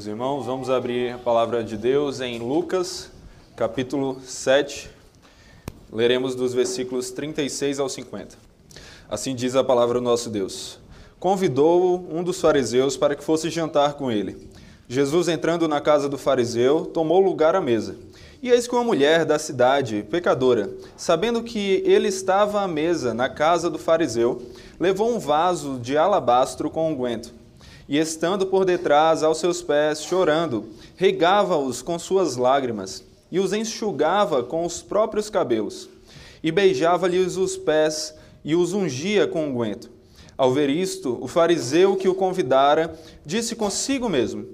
Meus irmãos, vamos abrir a palavra de Deus em Lucas, capítulo 7. Leremos dos versículos 36 ao 50. Assim diz a palavra do nosso Deus. Convidou um dos fariseus para que fosse jantar com ele. Jesus, entrando na casa do fariseu, tomou lugar à mesa. E eis que uma mulher da cidade, pecadora, sabendo que ele estava à mesa na casa do fariseu, levou um vaso de alabastro com unguento e estando por detrás aos seus pés, chorando, regava-os com suas lágrimas e os enxugava com os próprios cabelos, e beijava-lhes os pés e os ungia com unguento. Ao ver isto, o fariseu que o convidara disse consigo mesmo: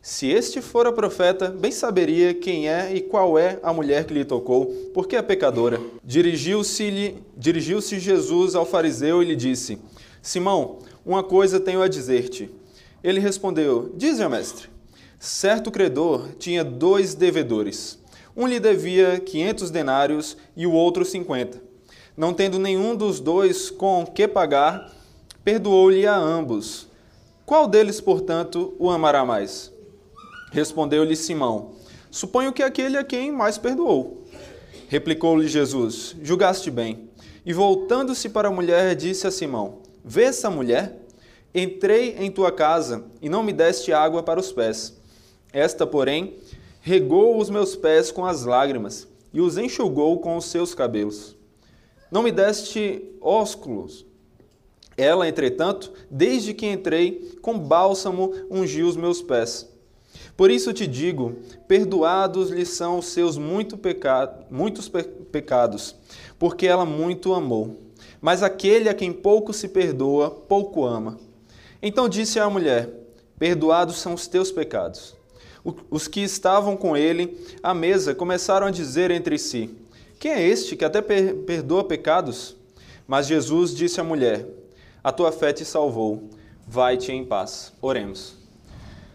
Se este fora profeta, bem saberia quem é e qual é a mulher que lhe tocou, porque é pecadora. Dirigiu-se dirigiu Jesus ao fariseu e lhe disse: Simão, uma coisa tenho a dizer-te. Ele respondeu: Dize, mestre. Certo credor tinha dois devedores. Um lhe devia quinhentos denários e o outro cinquenta. Não tendo nenhum dos dois com que pagar, perdoou-lhe a ambos. Qual deles, portanto, o amará mais? Respondeu-lhe Simão: Suponho que aquele a quem mais perdoou. Replicou-lhe Jesus: Julgaste bem. E voltando-se para a mulher, disse a Simão: Vê essa mulher? Entrei em tua casa e não me deste água para os pés. Esta, porém, regou os meus pés com as lágrimas e os enxugou com os seus cabelos. Não me deste ósculos. Ela, entretanto, desde que entrei, com bálsamo ungiu os meus pés. Por isso te digo: perdoados lhe são os seus muito peca... muitos pe... pecados, porque ela muito amou. Mas aquele a quem pouco se perdoa, pouco ama. Então disse à mulher: Perdoados são os teus pecados. Os que estavam com ele à mesa começaram a dizer entre si: Quem é este que até perdoa pecados? Mas Jesus disse à mulher: A tua fé te salvou. Vai-te em paz. Oremos.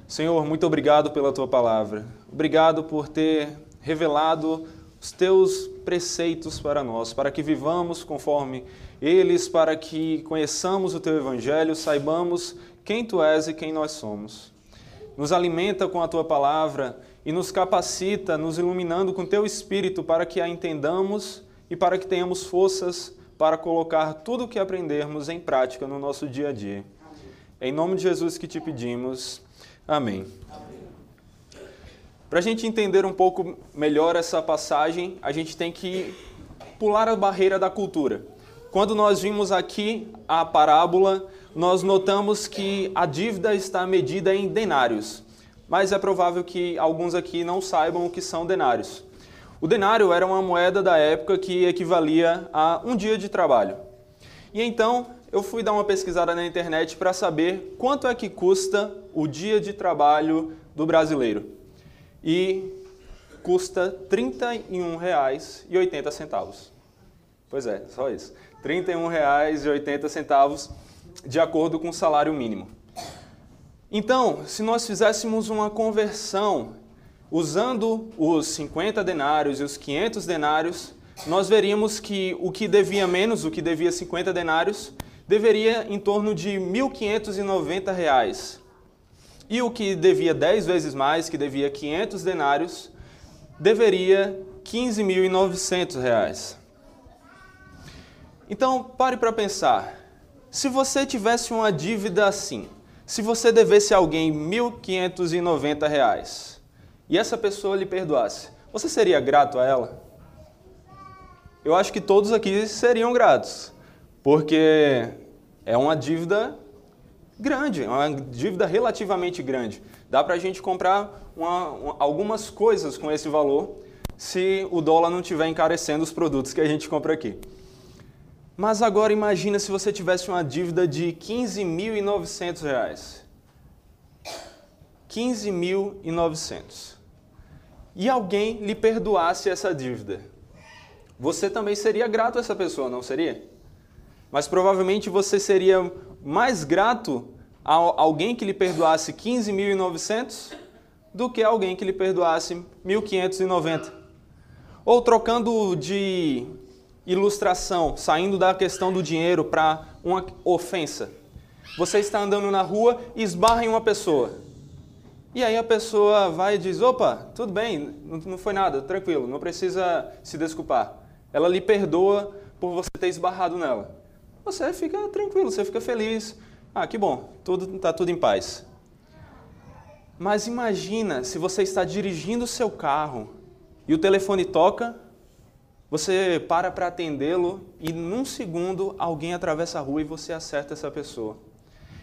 Senhor, muito obrigado pela tua palavra. Obrigado por ter revelado os teus preceitos para nós, para que vivamos conforme eles, para que conheçamos o teu evangelho, saibamos quem tu és e quem nós somos. Nos alimenta com a tua palavra e nos capacita, nos iluminando com teu espírito para que a entendamos e para que tenhamos forças para colocar tudo o que aprendermos em prática no nosso dia a dia. Em nome de Jesus que te pedimos. Amém. Para a gente entender um pouco melhor essa passagem, a gente tem que pular a barreira da cultura. Quando nós vimos aqui a parábola, nós notamos que a dívida está medida em denários, mas é provável que alguns aqui não saibam o que são denários. O denário era uma moeda da época que equivalia a um dia de trabalho. E então eu fui dar uma pesquisada na internet para saber quanto é que custa o dia de trabalho do brasileiro e custa R$ 31,80. Pois é, só isso. R$ 31,80 de acordo com o salário mínimo. Então, se nós fizéssemos uma conversão usando os 50 denários e os 500 denários, nós veríamos que o que devia menos, o que devia 50 denários, deveria em torno de R$ 1.590 e o que devia 10 vezes mais, que devia 500 denários, deveria 15.900 reais. Então, pare para pensar. Se você tivesse uma dívida assim, se você devesse a alguém 1.590 reais e essa pessoa lhe perdoasse, você seria grato a ela? Eu acho que todos aqui seriam gratos, porque é uma dívida grande, é uma dívida relativamente grande. Dá para a gente comprar uma, uma, algumas coisas com esse valor se o dólar não estiver encarecendo os produtos que a gente compra aqui. Mas agora imagina se você tivesse uma dívida de R$ 15.900. 15.900. E alguém lhe perdoasse essa dívida. Você também seria grato a essa pessoa, não seria? Mas provavelmente você seria mais grato a alguém que lhe perdoasse 15.900 do que alguém que lhe perdoasse 1.590. Ou trocando de ilustração, saindo da questão do dinheiro para uma ofensa. Você está andando na rua e esbarra em uma pessoa. E aí a pessoa vai e diz: opa, tudo bem, não foi nada, tranquilo, não precisa se desculpar. Ela lhe perdoa por você ter esbarrado nela. Você fica tranquilo, você fica feliz. Ah, que bom, tudo está tudo em paz. Mas imagina se você está dirigindo o seu carro e o telefone toca, você para para atendê-lo e num segundo alguém atravessa a rua e você acerta essa pessoa.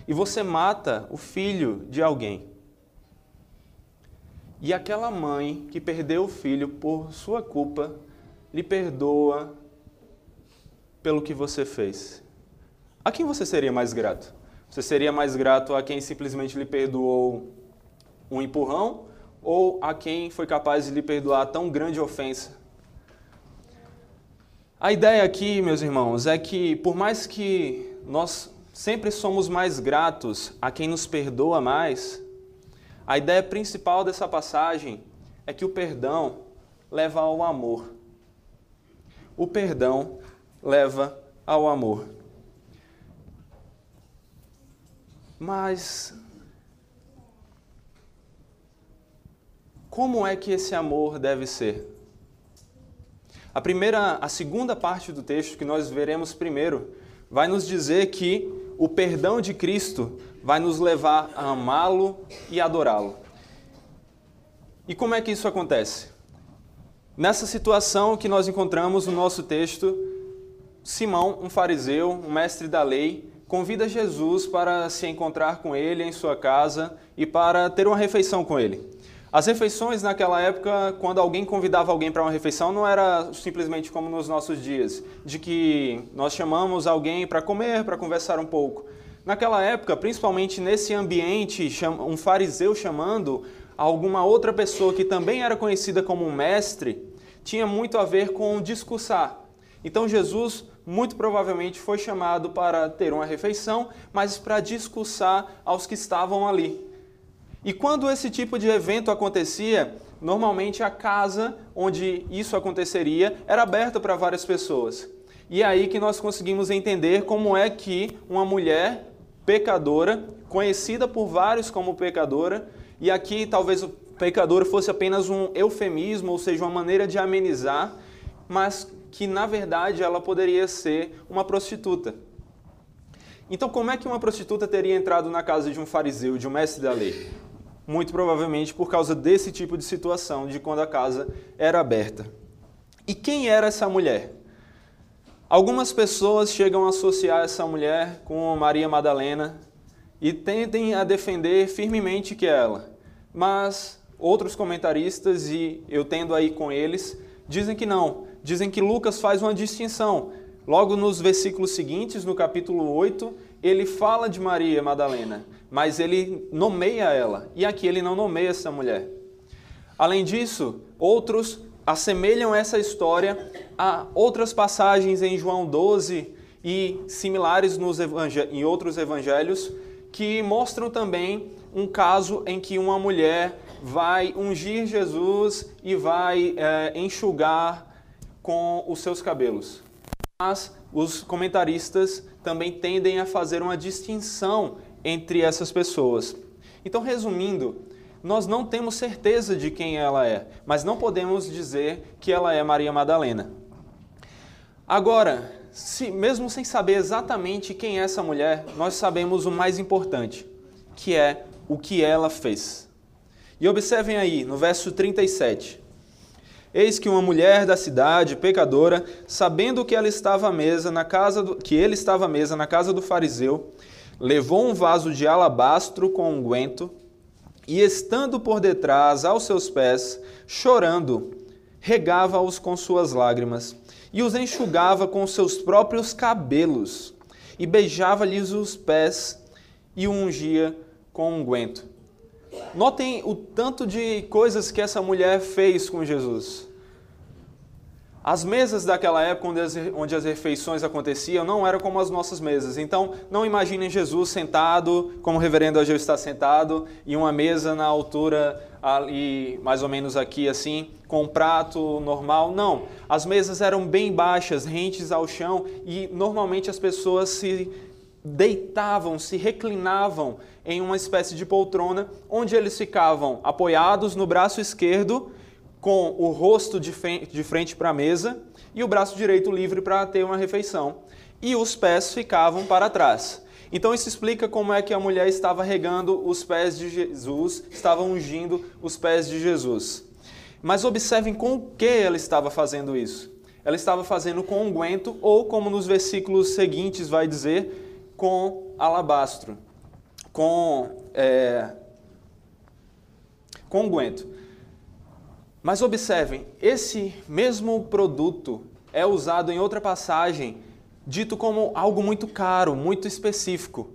E você mata o filho de alguém. E aquela mãe que perdeu o filho por sua culpa, lhe perdoa pelo que você fez. A quem você seria mais grato? Você seria mais grato a quem simplesmente lhe perdoou um empurrão ou a quem foi capaz de lhe perdoar tão grande ofensa? A ideia aqui, meus irmãos, é que por mais que nós sempre somos mais gratos a quem nos perdoa mais, a ideia principal dessa passagem é que o perdão leva ao amor. O perdão leva ao amor. Mas como é que esse amor deve ser? A primeira, a segunda parte do texto que nós veremos primeiro vai nos dizer que o perdão de Cristo vai nos levar a amá-lo e adorá-lo. E como é que isso acontece? Nessa situação que nós encontramos no nosso texto, Simão, um fariseu, um mestre da lei, convida Jesus para se encontrar com ele em sua casa e para ter uma refeição com ele. As refeições naquela época, quando alguém convidava alguém para uma refeição, não era simplesmente como nos nossos dias, de que nós chamamos alguém para comer, para conversar um pouco. Naquela época, principalmente nesse ambiente, um fariseu chamando alguma outra pessoa que também era conhecida como um mestre, tinha muito a ver com discursar. Então Jesus muito provavelmente foi chamado para ter uma refeição, mas para discursar aos que estavam ali. E quando esse tipo de evento acontecia, normalmente a casa onde isso aconteceria era aberta para várias pessoas. E é aí que nós conseguimos entender como é que uma mulher pecadora, conhecida por vários como pecadora, e aqui talvez o pecador fosse apenas um eufemismo, ou seja, uma maneira de amenizar, mas que na verdade ela poderia ser uma prostituta. Então, como é que uma prostituta teria entrado na casa de um fariseu, de um mestre da lei? Muito provavelmente por causa desse tipo de situação, de quando a casa era aberta. E quem era essa mulher? Algumas pessoas chegam a associar essa mulher com Maria Madalena e tentem a defender firmemente que é ela. Mas outros comentaristas, e eu tendo aí com eles, dizem que não. Dizem que Lucas faz uma distinção. Logo nos versículos seguintes, no capítulo 8, ele fala de Maria Madalena, mas ele nomeia ela. E aqui ele não nomeia essa mulher. Além disso, outros assemelham essa história a outras passagens em João 12 e similares nos em outros evangelhos que mostram também um caso em que uma mulher vai ungir Jesus e vai é, enxugar com os seus cabelos. Mas os comentaristas também tendem a fazer uma distinção entre essas pessoas. Então, resumindo, nós não temos certeza de quem ela é, mas não podemos dizer que ela é Maria Madalena. Agora, se, mesmo sem saber exatamente quem é essa mulher, nós sabemos o mais importante, que é o que ela fez. E observem aí, no verso 37. Eis que uma mulher da cidade, pecadora, sabendo que ela estava à mesa na casa do, que ele estava à mesa na casa do fariseu, levou um vaso de alabastro com unguento, e estando por detrás aos seus pés, chorando, regava-os com suas lágrimas e os enxugava com seus próprios cabelos e beijava-lhes os pés e ungia com unguento. Notem o tanto de coisas que essa mulher fez com Jesus. As mesas daquela época, onde as, onde as refeições aconteciam, não eram como as nossas mesas. Então, não imaginem Jesus sentado, como o reverendo Ageu está sentado, e uma mesa na altura ali, mais ou menos aqui assim, com um prato normal. Não, as mesas eram bem baixas, rentes ao chão, e normalmente as pessoas se deitavam, se reclinavam em uma espécie de poltrona, onde eles ficavam apoiados no braço esquerdo, com o rosto de frente para a mesa e o braço direito livre para ter uma refeição. E os pés ficavam para trás. Então isso explica como é que a mulher estava regando os pés de Jesus, estava ungindo os pés de Jesus. Mas observem com o que ela estava fazendo isso. Ela estava fazendo com unguento, ou como nos versículos seguintes vai dizer, com alabastro, com, é, com unguento. Mas observem, esse mesmo produto é usado em outra passagem, dito como algo muito caro, muito específico.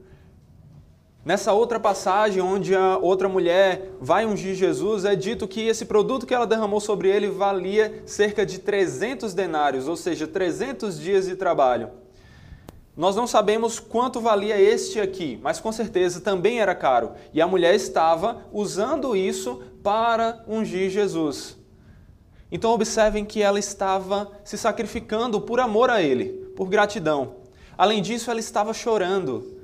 Nessa outra passagem, onde a outra mulher vai ungir Jesus, é dito que esse produto que ela derramou sobre ele valia cerca de 300 denários, ou seja, 300 dias de trabalho. Nós não sabemos quanto valia este aqui, mas com certeza também era caro. E a mulher estava usando isso para ungir Jesus. Então observem que ela estava se sacrificando por amor a ele, por gratidão. Além disso, ela estava chorando.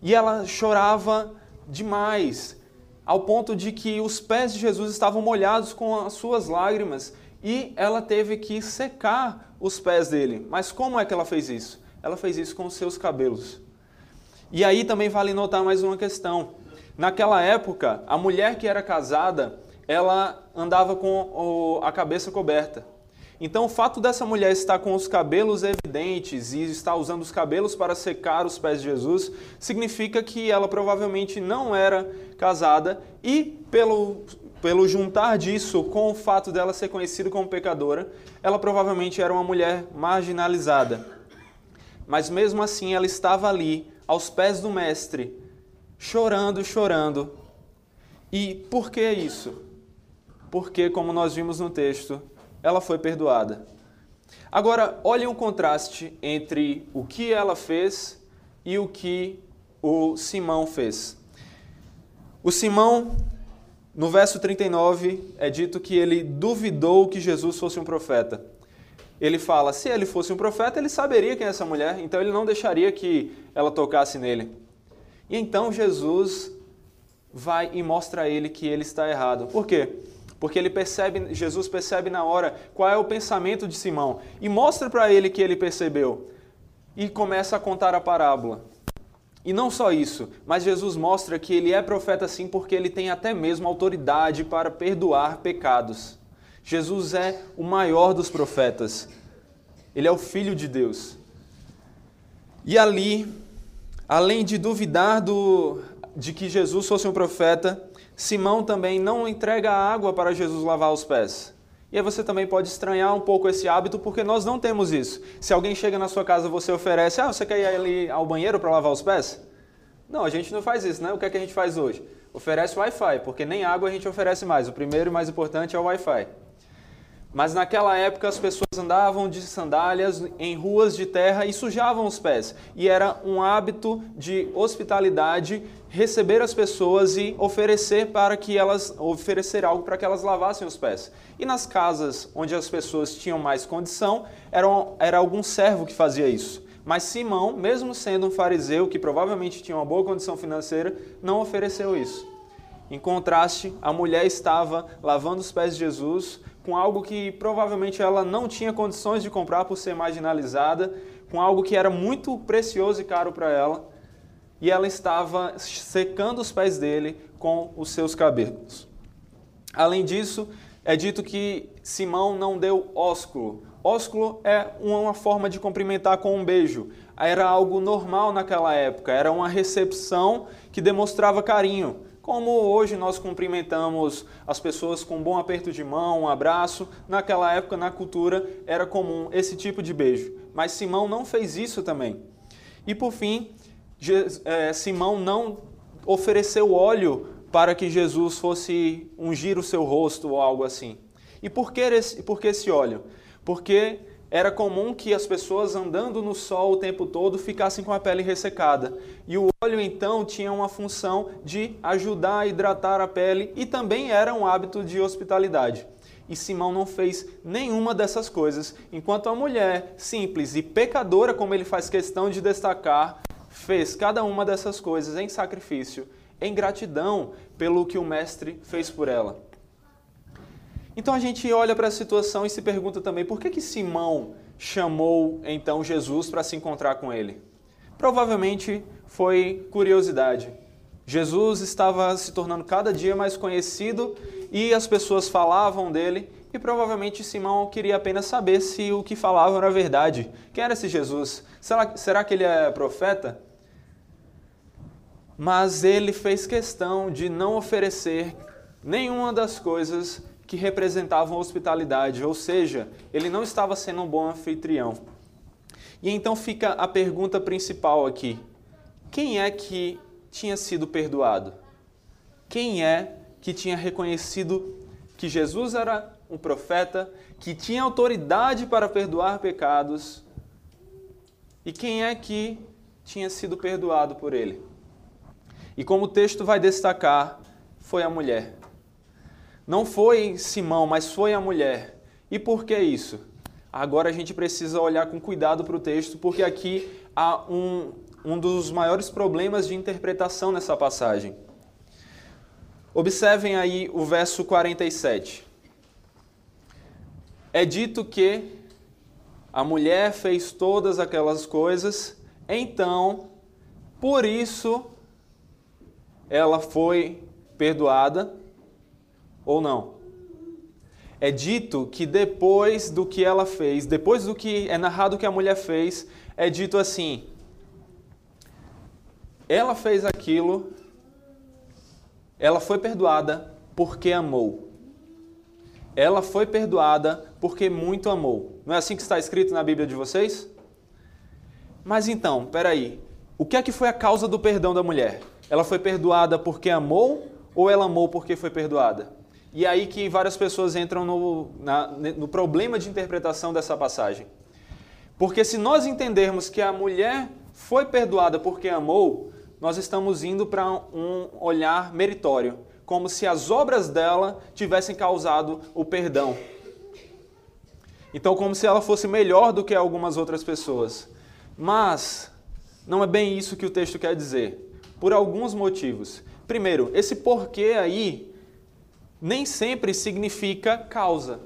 E ela chorava demais, ao ponto de que os pés de Jesus estavam molhados com as suas lágrimas e ela teve que secar os pés dele. Mas como é que ela fez isso? Ela fez isso com os seus cabelos. E aí também vale notar mais uma questão. Naquela época, a mulher que era casada, ela andava com a cabeça coberta. Então, o fato dessa mulher estar com os cabelos evidentes e estar usando os cabelos para secar os pés de Jesus, significa que ela provavelmente não era casada e, pelo, pelo juntar disso com o fato dela ser conhecida como pecadora, ela provavelmente era uma mulher marginalizada. Mas mesmo assim, ela estava ali, aos pés do Mestre, chorando, chorando. E por que isso? Porque, como nós vimos no texto, ela foi perdoada. Agora, olhem o contraste entre o que ela fez e o que o Simão fez. O Simão, no verso 39, é dito que ele duvidou que Jesus fosse um profeta. Ele fala: se ele fosse um profeta, ele saberia quem é essa mulher, então ele não deixaria que ela tocasse nele. E então Jesus vai e mostra a ele que ele está errado. Por quê? Porque ele percebe, Jesus percebe na hora qual é o pensamento de Simão e mostra para ele que ele percebeu e começa a contar a parábola. E não só isso, mas Jesus mostra que ele é profeta sim porque ele tem até mesmo autoridade para perdoar pecados. Jesus é o maior dos profetas. Ele é o filho de Deus. E ali, além de duvidar do, de que Jesus fosse um profeta, Simão também não entrega água para Jesus lavar os pés. E aí você também pode estranhar um pouco esse hábito porque nós não temos isso. Se alguém chega na sua casa, você oferece, ah, você quer ir ali ao banheiro para lavar os pés? Não, a gente não faz isso, né? O que é que a gente faz hoje? Oferece Wi-Fi, porque nem água a gente oferece mais. O primeiro e mais importante é o Wi-Fi. Mas naquela época as pessoas andavam de sandálias em ruas de terra e sujavam os pés. E era um hábito de hospitalidade receber as pessoas e oferecer para que elas oferecer algo para que elas lavassem os pés. E nas casas onde as pessoas tinham mais condição, era, era algum servo que fazia isso. Mas Simão, mesmo sendo um fariseu que provavelmente tinha uma boa condição financeira, não ofereceu isso. Em contraste, a mulher estava lavando os pés de Jesus com algo que provavelmente ela não tinha condições de comprar por ser marginalizada, com algo que era muito precioso e caro para ela, e ela estava secando os pés dele com os seus cabelos. Além disso, é dito que Simão não deu ósculo. Ósculo é uma forma de cumprimentar com um beijo. Era algo normal naquela época, era uma recepção que demonstrava carinho. Como hoje nós cumprimentamos as pessoas com um bom aperto de mão, um abraço, naquela época na cultura era comum esse tipo de beijo. Mas Simão não fez isso também. E por fim, é, Simão não ofereceu óleo para que Jesus fosse ungir o seu rosto ou algo assim. E por que esse, por que esse óleo? Porque era comum que as pessoas andando no sol o tempo todo ficassem com a pele ressecada. E o óleo então tinha uma função de ajudar a hidratar a pele e também era um hábito de hospitalidade. E Simão não fez nenhuma dessas coisas, enquanto a mulher simples e pecadora, como ele faz questão de destacar, fez cada uma dessas coisas em sacrifício, em gratidão pelo que o mestre fez por ela. Então a gente olha para a situação e se pergunta também por que que Simão chamou então Jesus para se encontrar com ele? Provavelmente foi curiosidade. Jesus estava se tornando cada dia mais conhecido e as pessoas falavam dele e provavelmente Simão queria apenas saber se o que falavam era verdade. Quem era esse Jesus? Será, será que ele é profeta? Mas ele fez questão de não oferecer nenhuma das coisas que representavam hospitalidade, ou seja, ele não estava sendo um bom anfitrião. E então fica a pergunta principal aqui: quem é que tinha sido perdoado? Quem é que tinha reconhecido que Jesus era um profeta, que tinha autoridade para perdoar pecados? E quem é que tinha sido perdoado por ele? E como o texto vai destacar, foi a mulher. Não foi Simão, mas foi a mulher. E por que isso? Agora a gente precisa olhar com cuidado para o texto, porque aqui há um, um dos maiores problemas de interpretação nessa passagem. Observem aí o verso 47. É dito que a mulher fez todas aquelas coisas, então, por isso, ela foi perdoada ou não? É dito que depois do que ela fez, depois do que é narrado que a mulher fez, é dito assim: ela fez aquilo, ela foi perdoada porque amou. Ela foi perdoada porque muito amou. Não é assim que está escrito na Bíblia de vocês? Mas então, peraí. O que é que foi a causa do perdão da mulher? Ela foi perdoada porque amou ou ela amou porque foi perdoada? E aí que várias pessoas entram no, na, no problema de interpretação dessa passagem. Porque se nós entendermos que a mulher foi perdoada porque amou, nós estamos indo para um olhar meritório, como se as obras dela tivessem causado o perdão. Então, como se ela fosse melhor do que algumas outras pessoas. Mas não é bem isso que o texto quer dizer, por alguns motivos. Primeiro, esse porquê aí nem sempre significa causa.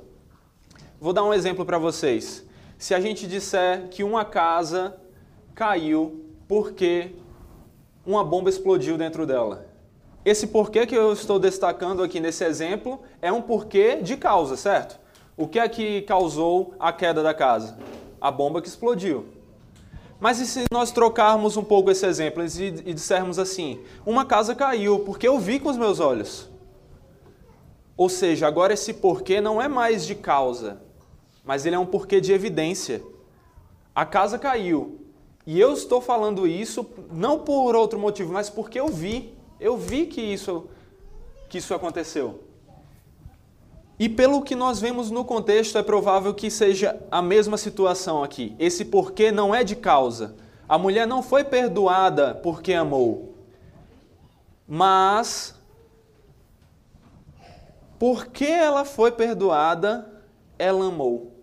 Vou dar um exemplo para vocês. Se a gente disser que uma casa caiu porque uma bomba explodiu dentro dela. Esse porquê que eu estou destacando aqui nesse exemplo é um porquê de causa, certo? O que é que causou a queda da casa? A bomba que explodiu. Mas e se nós trocarmos um pouco esse exemplo e, dissermos assim: uma casa caiu porque eu vi com os meus olhos? Ou seja, agora esse porquê não é mais de causa, mas ele é um porquê de evidência. A casa caiu. E eu estou falando isso não por outro motivo, mas porque eu vi. Eu vi que isso, que isso aconteceu. E pelo que nós vemos no contexto, é provável que seja a mesma situação aqui. Esse porquê não é de causa. A mulher não foi perdoada porque amou, mas porque ela foi perdoada, ela amou.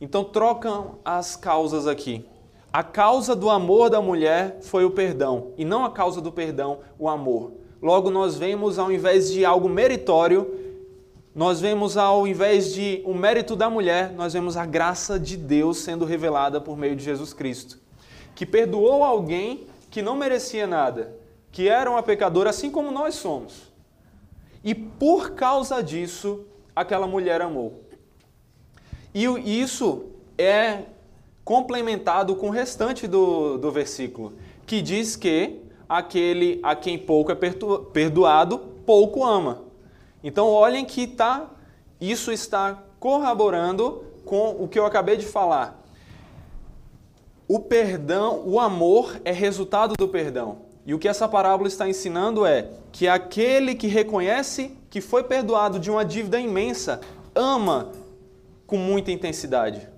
Então trocam as causas aqui. A causa do amor da mulher foi o perdão, e não a causa do perdão, o amor. Logo, nós vemos, ao invés de algo meritório, nós vemos, ao invés de o mérito da mulher, nós vemos a graça de Deus sendo revelada por meio de Jesus Cristo, que perdoou alguém que não merecia nada, que era uma pecadora, assim como nós somos. E por causa disso, aquela mulher amou. E isso é complementado com o restante do, do versículo, que diz que aquele a quem pouco é perdoado, pouco ama. Então olhem que tá, isso está corroborando com o que eu acabei de falar. O perdão, o amor é resultado do perdão. E o que essa parábola está ensinando é que aquele que reconhece que foi perdoado de uma dívida imensa ama com muita intensidade.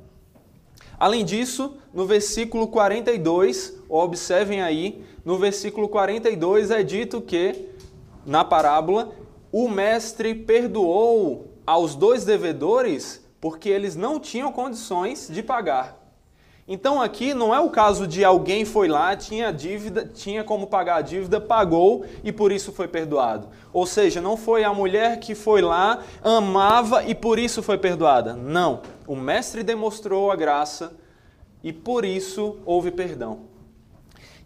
Além disso, no versículo 42, observem aí, no versículo 42 é dito que, na parábola, o mestre perdoou aos dois devedores porque eles não tinham condições de pagar. Então aqui não é o caso de alguém foi lá, tinha dívida, tinha como pagar a dívida, pagou e por isso foi perdoado. Ou seja, não foi a mulher que foi lá, amava e por isso foi perdoada. Não. O mestre demonstrou a graça e por isso houve perdão.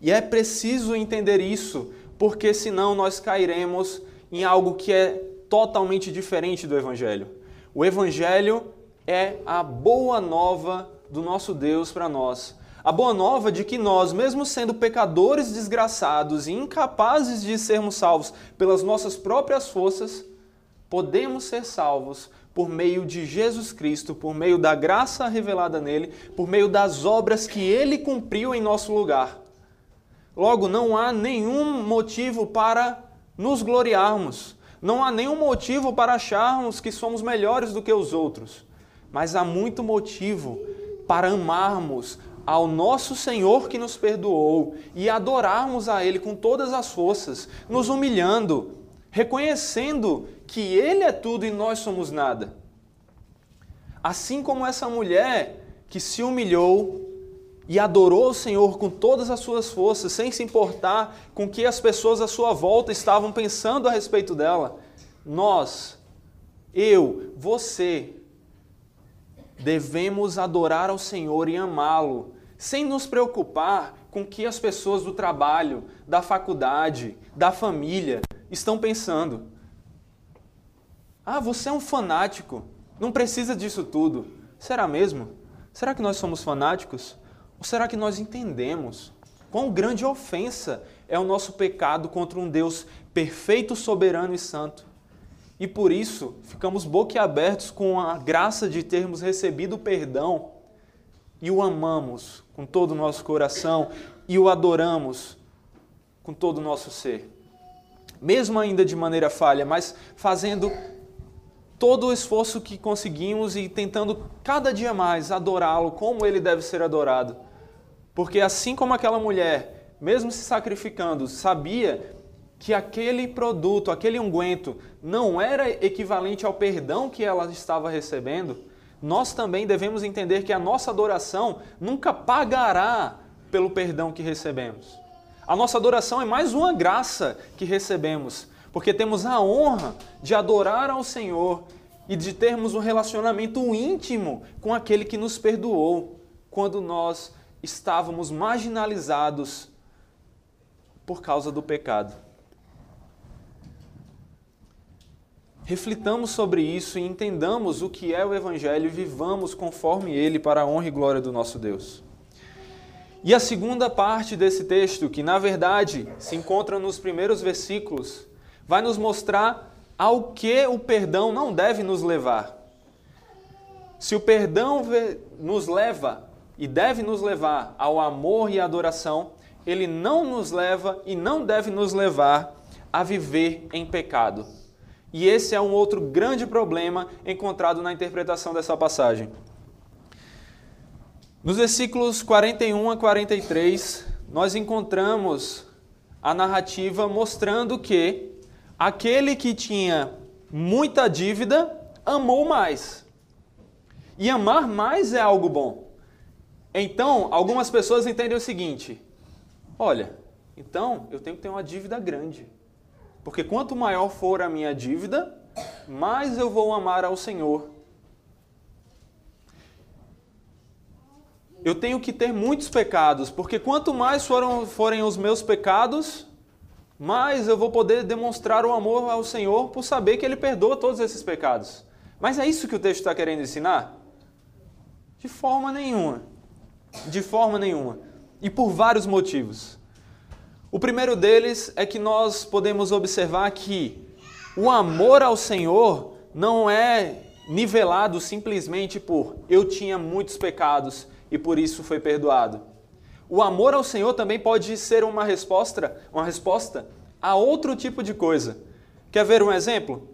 E é preciso entender isso, porque senão nós cairemos em algo que é totalmente diferente do evangelho. O evangelho é a boa nova do nosso Deus para nós. A boa nova de que nós, mesmo sendo pecadores desgraçados e incapazes de sermos salvos pelas nossas próprias forças, podemos ser salvos por meio de Jesus Cristo, por meio da graça revelada nele, por meio das obras que ele cumpriu em nosso lugar. Logo, não há nenhum motivo para nos gloriarmos, não há nenhum motivo para acharmos que somos melhores do que os outros, mas há muito motivo para amarmos ao nosso Senhor que nos perdoou e adorarmos a Ele com todas as forças, nos humilhando, reconhecendo que Ele é tudo e nós somos nada. Assim como essa mulher que se humilhou e adorou o Senhor com todas as suas forças, sem se importar com o que as pessoas à sua volta estavam pensando a respeito dela, nós, eu, você, devemos adorar ao Senhor e amá-lo, sem nos preocupar com que as pessoas do trabalho, da faculdade, da família estão pensando. Ah, você é um fanático, não precisa disso tudo. Será mesmo? Será que nós somos fanáticos? Ou será que nós entendemos quão grande ofensa é o nosso pecado contra um Deus perfeito, soberano e santo? E por isso ficamos boquiabertos com a graça de termos recebido o perdão e o amamos com todo o nosso coração e o adoramos com todo o nosso ser. Mesmo ainda de maneira falha, mas fazendo todo o esforço que conseguimos e tentando cada dia mais adorá-lo como ele deve ser adorado. Porque assim como aquela mulher, mesmo se sacrificando, sabia que aquele produto, aquele unguento, não era equivalente ao perdão que ela estava recebendo, nós também devemos entender que a nossa adoração nunca pagará pelo perdão que recebemos. A nossa adoração é mais uma graça que recebemos, porque temos a honra de adorar ao Senhor e de termos um relacionamento íntimo com aquele que nos perdoou quando nós estávamos marginalizados por causa do pecado. Reflitamos sobre isso e entendamos o que é o Evangelho e vivamos conforme ele para a honra e glória do nosso Deus. E a segunda parte desse texto, que na verdade se encontra nos primeiros versículos, vai nos mostrar ao que o perdão não deve nos levar. Se o perdão nos leva e deve nos levar ao amor e adoração, ele não nos leva e não deve nos levar a viver em pecado. E esse é um outro grande problema encontrado na interpretação dessa passagem. Nos versículos 41 a 43, nós encontramos a narrativa mostrando que aquele que tinha muita dívida amou mais. E amar mais é algo bom. Então, algumas pessoas entendem o seguinte: olha, então eu tenho que ter uma dívida grande. Porque quanto maior for a minha dívida, mais eu vou amar ao Senhor. Eu tenho que ter muitos pecados, porque quanto mais foram, forem os meus pecados, mais eu vou poder demonstrar o amor ao Senhor por saber que Ele perdoa todos esses pecados. Mas é isso que o texto está querendo ensinar? De forma nenhuma. De forma nenhuma. E por vários motivos. O primeiro deles é que nós podemos observar que o amor ao Senhor não é nivelado simplesmente por eu tinha muitos pecados e por isso foi perdoado. O amor ao Senhor também pode ser uma resposta, uma resposta a outro tipo de coisa. Quer ver um exemplo?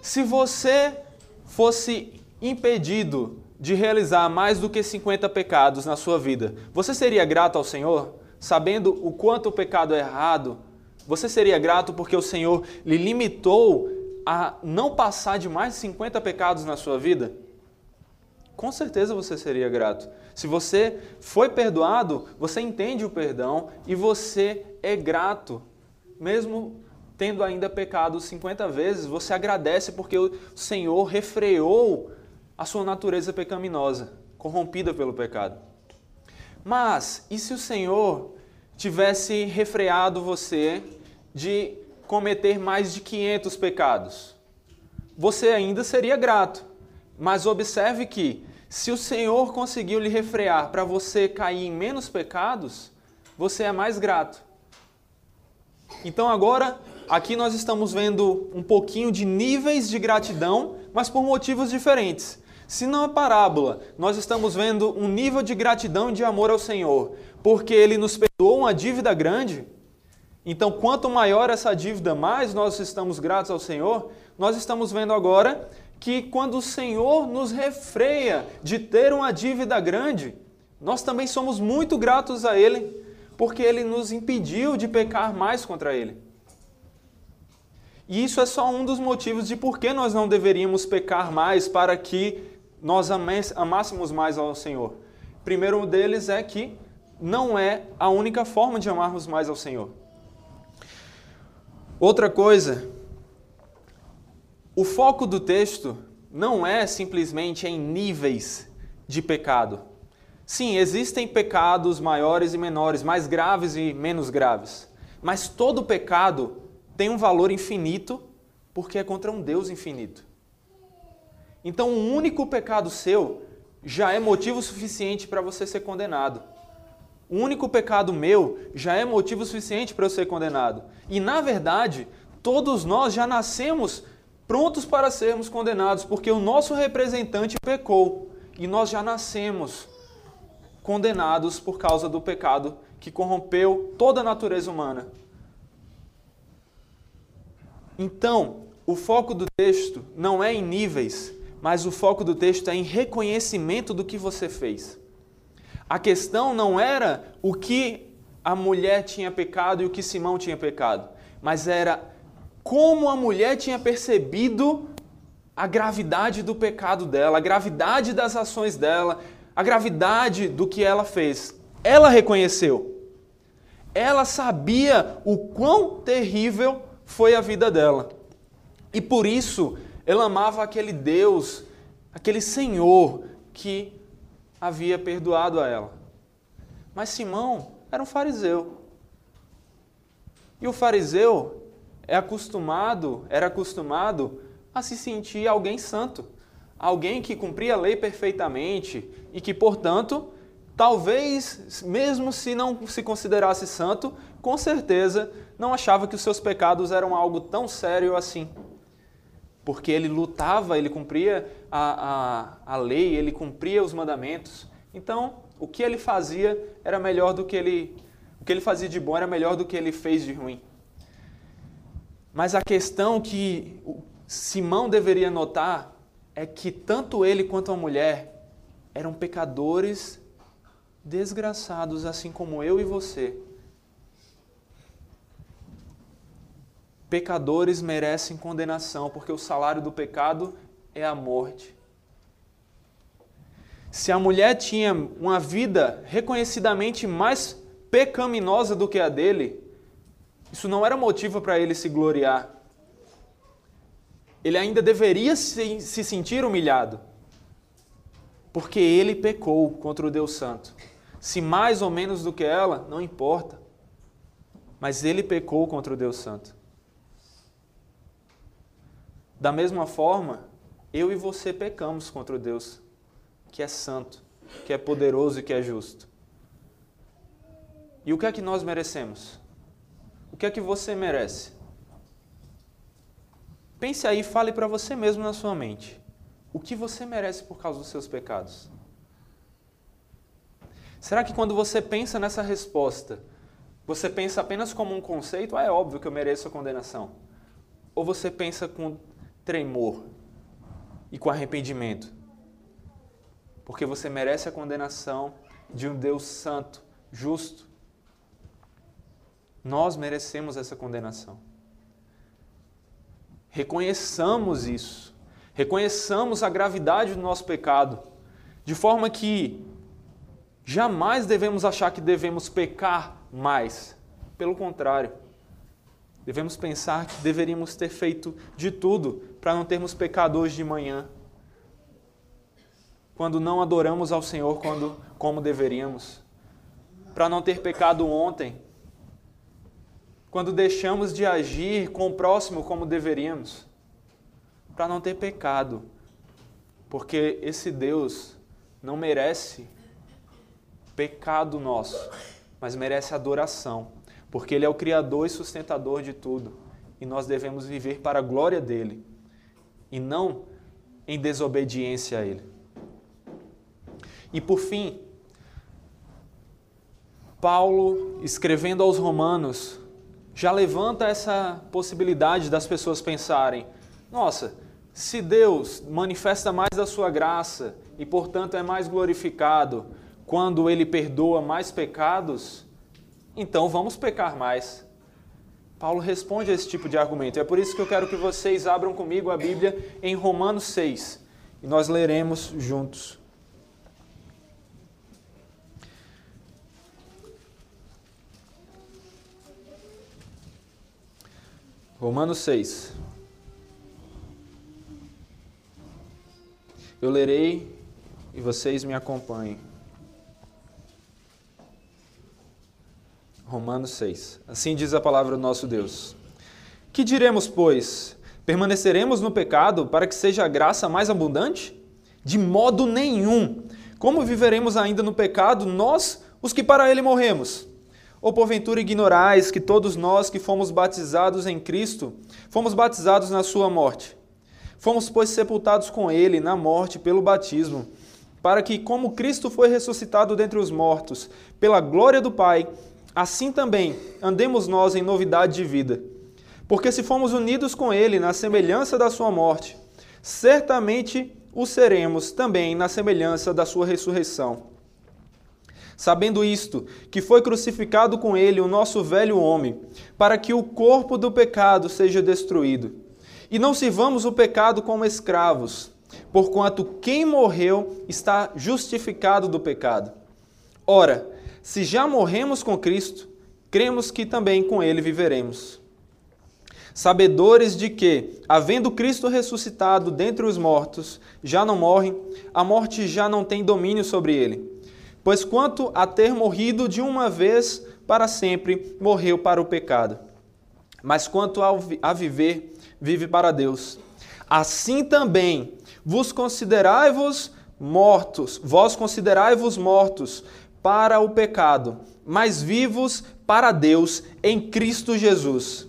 Se você fosse impedido de realizar mais do que 50 pecados na sua vida, você seria grato ao Senhor? Sabendo o quanto o pecado é errado, você seria grato porque o Senhor lhe limitou a não passar de mais de 50 pecados na sua vida? com certeza você seria grato. Se você foi perdoado, você entende o perdão e você é grato. Mesmo tendo ainda pecado 50 vezes, você agradece porque o Senhor refreou a sua natureza pecaminosa, corrompida pelo pecado. Mas, e se o Senhor tivesse refreado você de cometer mais de 500 pecados? Você ainda seria grato. Mas observe que, se o Senhor conseguiu lhe refrear para você cair em menos pecados, você é mais grato. Então agora, aqui nós estamos vendo um pouquinho de níveis de gratidão, mas por motivos diferentes. Se na parábola nós estamos vendo um nível de gratidão e de amor ao Senhor, porque Ele nos perdoou uma dívida grande, então quanto maior essa dívida, mais nós estamos gratos ao Senhor, nós estamos vendo agora que quando o Senhor nos refreia de ter uma dívida grande, nós também somos muito gratos a Ele, porque Ele nos impediu de pecar mais contra Ele. E isso é só um dos motivos de por que nós não deveríamos pecar mais para que nós amássemos mais ao Senhor. Primeiro deles é que não é a única forma de amarmos mais ao Senhor. Outra coisa, o foco do texto não é simplesmente em níveis de pecado. Sim, existem pecados maiores e menores, mais graves e menos graves. Mas todo pecado tem um valor infinito porque é contra um Deus infinito. Então, um único pecado seu já é motivo suficiente para você ser condenado. Um único pecado meu já é motivo suficiente para eu ser condenado. E, na verdade, todos nós já nascemos prontos para sermos condenados, porque o nosso representante pecou e nós já nascemos condenados por causa do pecado que corrompeu toda a natureza humana. Então, o foco do texto não é em níveis, mas o foco do texto é em reconhecimento do que você fez. A questão não era o que a mulher tinha pecado e o que Simão tinha pecado, mas era como a mulher tinha percebido a gravidade do pecado dela, a gravidade das ações dela, a gravidade do que ela fez. Ela reconheceu. Ela sabia o quão terrível foi a vida dela. E por isso ela amava aquele Deus, aquele Senhor que havia perdoado a ela. Mas Simão era um fariseu. E o fariseu é acostumado, era acostumado a se sentir alguém santo, alguém que cumpria a lei perfeitamente e que, portanto, talvez, mesmo se não se considerasse santo, com certeza não achava que os seus pecados eram algo tão sério assim porque ele lutava, ele cumpria a, a, a lei, ele cumpria os mandamentos. Então, o que ele fazia era melhor do que ele. O que ele fazia de bom era melhor do que ele fez de ruim. Mas a questão que Simão deveria notar é que tanto ele quanto a mulher eram pecadores desgraçados, assim como eu e você. Pecadores merecem condenação, porque o salário do pecado é a morte. Se a mulher tinha uma vida reconhecidamente mais pecaminosa do que a dele, isso não era motivo para ele se gloriar. Ele ainda deveria se, se sentir humilhado, porque ele pecou contra o Deus Santo. Se mais ou menos do que ela, não importa. Mas ele pecou contra o Deus Santo. Da mesma forma, eu e você pecamos contra o Deus que é santo, que é poderoso e que é justo. E o que é que nós merecemos? O que é que você merece? Pense aí, fale para você mesmo na sua mente. O que você merece por causa dos seus pecados? Será que quando você pensa nessa resposta, você pensa apenas como um conceito? Ah, é óbvio que eu mereço a condenação. Ou você pensa com tremor e com arrependimento. Porque você merece a condenação de um Deus santo, justo. Nós merecemos essa condenação. Reconheçamos isso. Reconheçamos a gravidade do nosso pecado. De forma que jamais devemos achar que devemos pecar mais. Pelo contrário, devemos pensar que deveríamos ter feito de tudo para não termos pecado hoje de manhã, quando não adoramos ao Senhor quando, como deveríamos, para não ter pecado ontem, quando deixamos de agir com o próximo como deveríamos, para não ter pecado, porque esse Deus não merece pecado nosso, mas merece adoração, porque Ele é o Criador e sustentador de tudo, e nós devemos viver para a glória dele, e não em desobediência a Ele. E por fim, Paulo, escrevendo aos Romanos, já levanta essa possibilidade das pessoas pensarem: nossa, se Deus manifesta mais da sua graça e, portanto, é mais glorificado quando ele perdoa mais pecados, então vamos pecar mais. Paulo responde a esse tipo de argumento. É por isso que eu quero que vocês abram comigo a Bíblia em Romanos 6 e nós leremos juntos. Romanos 6. Eu lerei e vocês me acompanhem. Romanos 6. Assim diz a palavra do nosso Deus. Que diremos, pois? Permaneceremos no pecado para que seja a graça mais abundante? De modo nenhum. Como viveremos ainda no pecado, nós, os que para ele morremos? Ou porventura ignorais que todos nós que fomos batizados em Cristo, fomos batizados na sua morte? Fomos, pois, sepultados com ele na morte pelo batismo, para que, como Cristo foi ressuscitado dentre os mortos, pela glória do Pai, assim também andemos nós em novidade de vida. Porque se fomos unidos com ele na semelhança da sua morte, certamente o seremos também na semelhança da sua ressurreição sabendo isto, que foi crucificado com ele o nosso velho homem, para que o corpo do pecado seja destruído. E não sirvamos o pecado como escravos, porquanto quem morreu está justificado do pecado. Ora, se já morremos com Cristo, cremos que também com ele viveremos. Sabedores de que, havendo Cristo ressuscitado dentre os mortos, já não morre, a morte já não tem domínio sobre ele. Pois quanto a ter morrido de uma vez para sempre, morreu para o pecado. Mas quanto a viver, vive para Deus. Assim também vos considerai-vos mortos, vós considerai-vos mortos para o pecado, mas vivos para Deus em Cristo Jesus.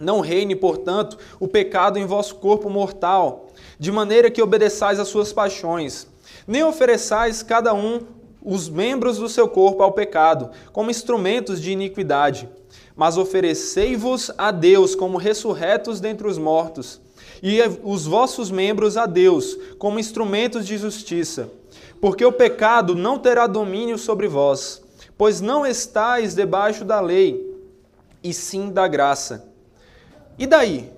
Não reine, portanto, o pecado em vosso corpo mortal, de maneira que obedeçais às suas paixões, nem ofereçais cada um os membros do seu corpo ao pecado, como instrumentos de iniquidade. Mas oferecei-vos a Deus como ressurretos dentre os mortos, e os vossos membros a Deus como instrumentos de justiça. Porque o pecado não terá domínio sobre vós, pois não estáis debaixo da lei, e sim da graça. E daí?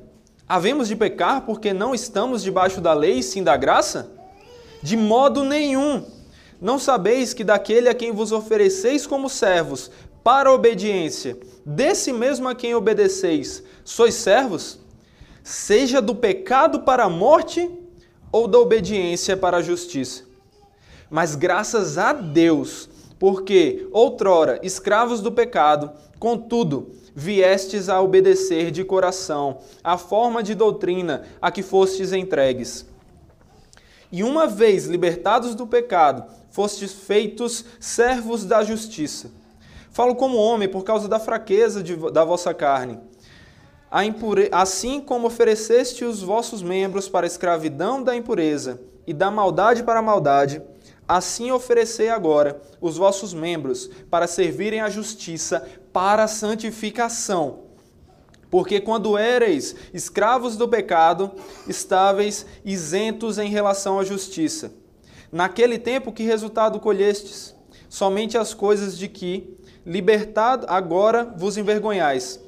Havemos de pecar porque não estamos debaixo da lei e sim da graça? De modo nenhum! Não sabeis que daquele a quem vos ofereceis como servos para a obediência, desse mesmo a quem obedeceis, sois servos? Seja do pecado para a morte ou da obediência para a justiça. Mas graças a Deus, porque outrora escravos do pecado, contudo, viestes a obedecer de coração a forma de doutrina a que fostes entregues. E uma vez libertados do pecado, fostes feitos servos da justiça. Falo como homem por causa da fraqueza de, da vossa carne. Impure... Assim como ofereceste os vossos membros para a escravidão da impureza e da maldade para a maldade, assim oferecei agora os vossos membros para servirem à justiça para a santificação. Porque quando éreis escravos do pecado, estáveis isentos em relação à justiça. Naquele tempo, que resultado colhestes? Somente as coisas de que, libertado, agora vos envergonhais,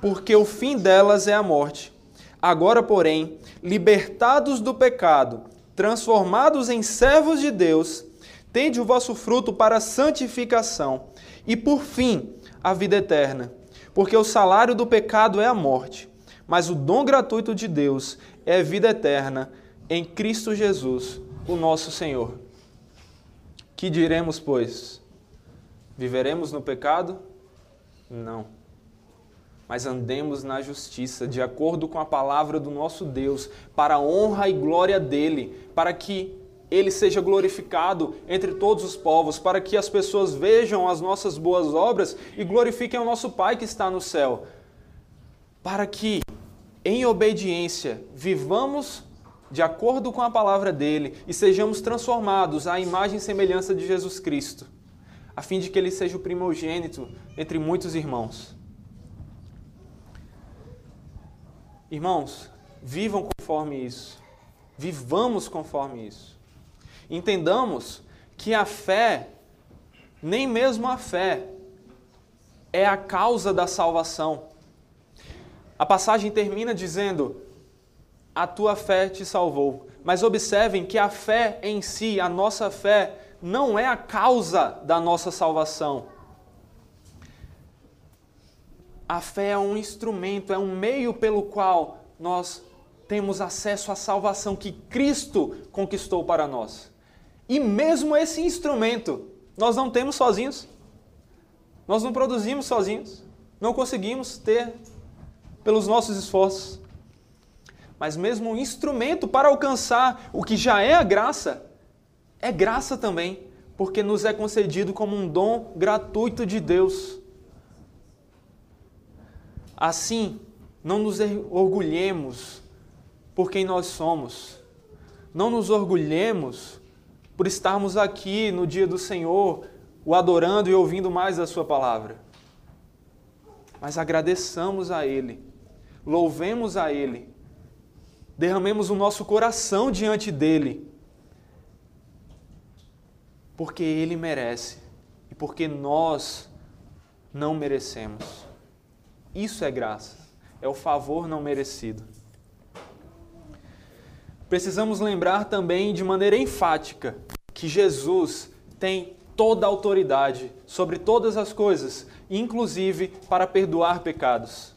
porque o fim delas é a morte. Agora, porém, libertados do pecado, transformados em servos de Deus, tende o vosso fruto para a santificação e, por fim, a vida eterna. Porque o salário do pecado é a morte, mas o dom gratuito de Deus é vida eterna em Cristo Jesus, o nosso Senhor. Que diremos, pois? Viveremos no pecado? Não. Mas andemos na justiça, de acordo com a palavra do nosso Deus, para a honra e glória dele, para que ele seja glorificado entre todos os povos, para que as pessoas vejam as nossas boas obras e glorifiquem o nosso Pai que está no céu. Para que, em obediência, vivamos de acordo com a palavra dele e sejamos transformados à imagem e semelhança de Jesus Cristo, a fim de que ele seja o primogênito entre muitos irmãos. Irmãos, vivam conforme isso. Vivamos conforme isso. Entendamos que a fé, nem mesmo a fé, é a causa da salvação. A passagem termina dizendo: A tua fé te salvou. Mas observem que a fé em si, a nossa fé, não é a causa da nossa salvação. A fé é um instrumento, é um meio pelo qual nós temos acesso à salvação que Cristo conquistou para nós. E mesmo esse instrumento nós não temos sozinhos. Nós não produzimos sozinhos. Não conseguimos ter pelos nossos esforços. Mas mesmo o instrumento para alcançar o que já é a graça, é graça também, porque nos é concedido como um dom gratuito de Deus. Assim, não nos orgulhemos por quem nós somos. Não nos orgulhemos por estarmos aqui no dia do Senhor, o adorando e ouvindo mais a Sua palavra. Mas agradeçamos a Ele, louvemos a Ele, derramemos o nosso coração diante dEle, porque Ele merece e porque nós não merecemos. Isso é graça, é o favor não merecido. Precisamos lembrar também de maneira enfática que Jesus tem toda a autoridade sobre todas as coisas, inclusive para perdoar pecados.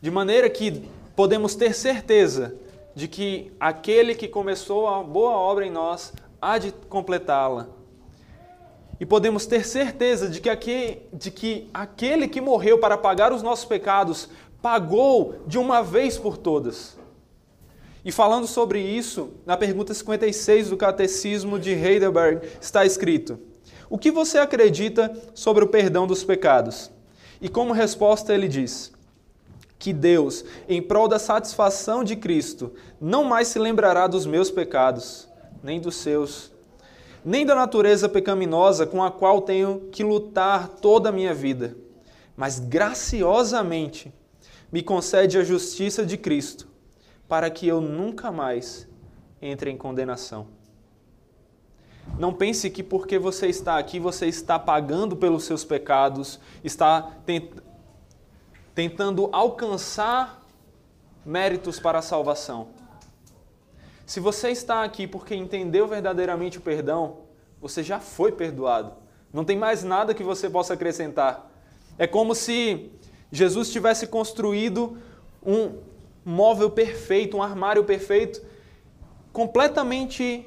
De maneira que podemos ter certeza de que aquele que começou a boa obra em nós há de completá-la. E podemos ter certeza de que, aquele, de que aquele que morreu para pagar os nossos pecados pagou de uma vez por todas. E falando sobre isso, na pergunta 56 do Catecismo de Heidelberg está escrito: O que você acredita sobre o perdão dos pecados? E como resposta ele diz: que Deus, em prol da satisfação de Cristo, não mais se lembrará dos meus pecados, nem dos seus, nem da natureza pecaminosa com a qual tenho que lutar toda a minha vida, mas graciosamente me concede a justiça de Cristo para que eu nunca mais entre em condenação. Não pense que porque você está aqui, você está pagando pelos seus pecados, está tentando alcançar méritos para a salvação. Se você está aqui porque entendeu verdadeiramente o perdão, você já foi perdoado. Não tem mais nada que você possa acrescentar. É como se Jesus tivesse construído um, móvel perfeito, um armário perfeito, completamente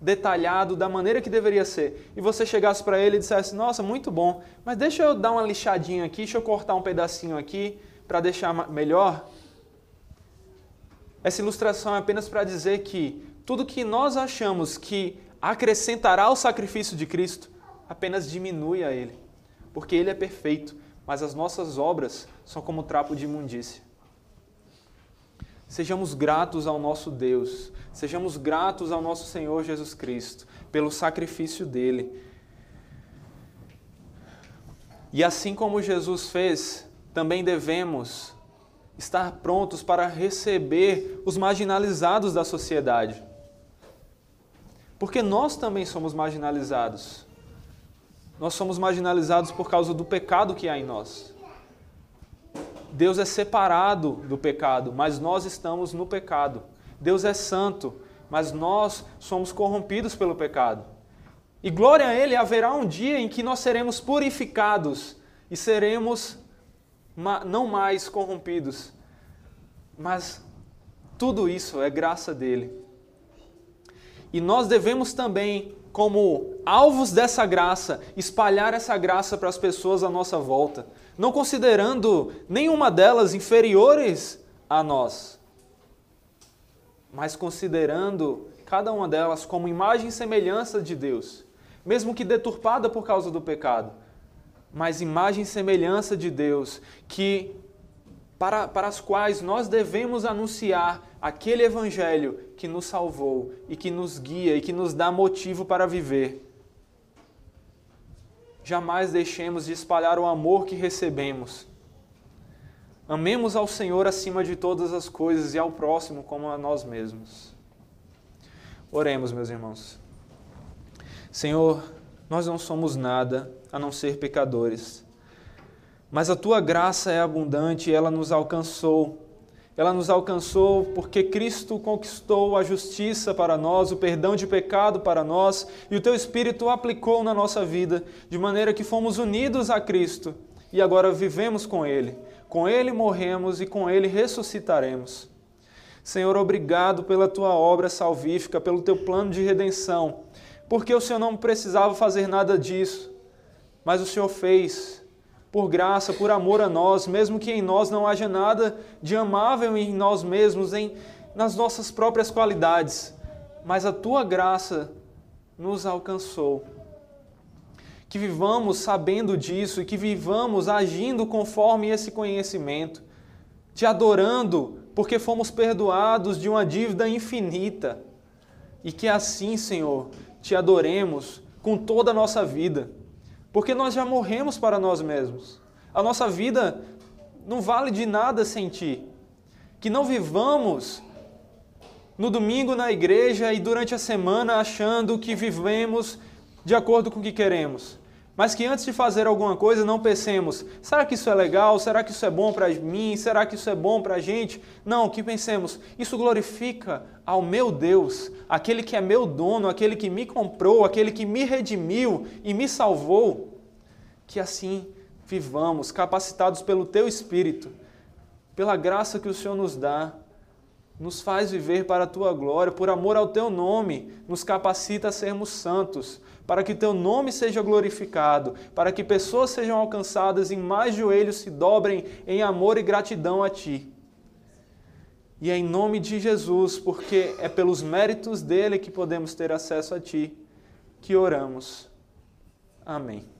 detalhado da maneira que deveria ser, e você chegasse para ele e dissesse: Nossa, muito bom, mas deixa eu dar uma lixadinha aqui, deixa eu cortar um pedacinho aqui para deixar melhor. Essa ilustração é apenas para dizer que tudo que nós achamos que acrescentará ao sacrifício de Cristo apenas diminui a ele, porque ele é perfeito, mas as nossas obras são como trapo de imundícia. Sejamos gratos ao nosso Deus, sejamos gratos ao nosso Senhor Jesus Cristo pelo sacrifício dele. E assim como Jesus fez, também devemos estar prontos para receber os marginalizados da sociedade. Porque nós também somos marginalizados. Nós somos marginalizados por causa do pecado que há em nós. Deus é separado do pecado, mas nós estamos no pecado. Deus é santo mas nós somos corrompidos pelo pecado. E glória a Ele, haverá um dia em que nós seremos purificados e seremos não mais corrompidos. Mas tudo isso é graça dele. E nós devemos também, como alvos dessa graça, espalhar essa graça para as pessoas à nossa volta, não considerando nenhuma delas inferiores a nós, mas considerando cada uma delas como imagem e semelhança de Deus, mesmo que deturpada por causa do pecado, mas imagem e semelhança de Deus, que para, para as quais nós devemos anunciar aquele evangelho que nos salvou e que nos guia e que nos dá motivo para viver. Jamais deixemos de espalhar o amor que recebemos. Amemos ao Senhor acima de todas as coisas e ao próximo como a nós mesmos. Oremos, meus irmãos. Senhor, nós não somos nada a não ser pecadores. Mas a tua graça é abundante ela nos alcançou ela nos alcançou porque Cristo conquistou a justiça para nós, o perdão de pecado para nós, e o teu Espírito aplicou na nossa vida, de maneira que fomos unidos a Cristo e agora vivemos com Ele. Com Ele morremos e com Ele ressuscitaremos. Senhor, obrigado pela tua obra salvífica, pelo teu plano de redenção, porque o Senhor não precisava fazer nada disso, mas o Senhor fez por graça, por amor a nós, mesmo que em nós não haja nada de amável em nós mesmos, em nas nossas próprias qualidades, mas a tua graça nos alcançou. Que vivamos sabendo disso e que vivamos agindo conforme esse conhecimento, te adorando porque fomos perdoados de uma dívida infinita. E que assim, Senhor, te adoremos com toda a nossa vida porque nós já morremos para nós mesmos. A nossa vida não vale de nada sem Ti. Que não vivamos no domingo na igreja e durante a semana achando que vivemos de acordo com o que queremos. Mas que antes de fazer alguma coisa não pensemos: será que isso é legal? Será que isso é bom para mim? Será que isso é bom para a gente? Não, que pensemos: isso glorifica ao meu Deus, aquele que é meu dono, aquele que me comprou, aquele que me redimiu e me salvou. Que assim vivamos, capacitados pelo Teu Espírito, pela graça que o Senhor nos dá nos faz viver para a tua glória, por amor ao teu nome, nos capacita a sermos santos, para que teu nome seja glorificado, para que pessoas sejam alcançadas e mais joelhos se dobrem em amor e gratidão a ti. E é em nome de Jesus, porque é pelos méritos dele que podemos ter acesso a ti, que oramos. Amém.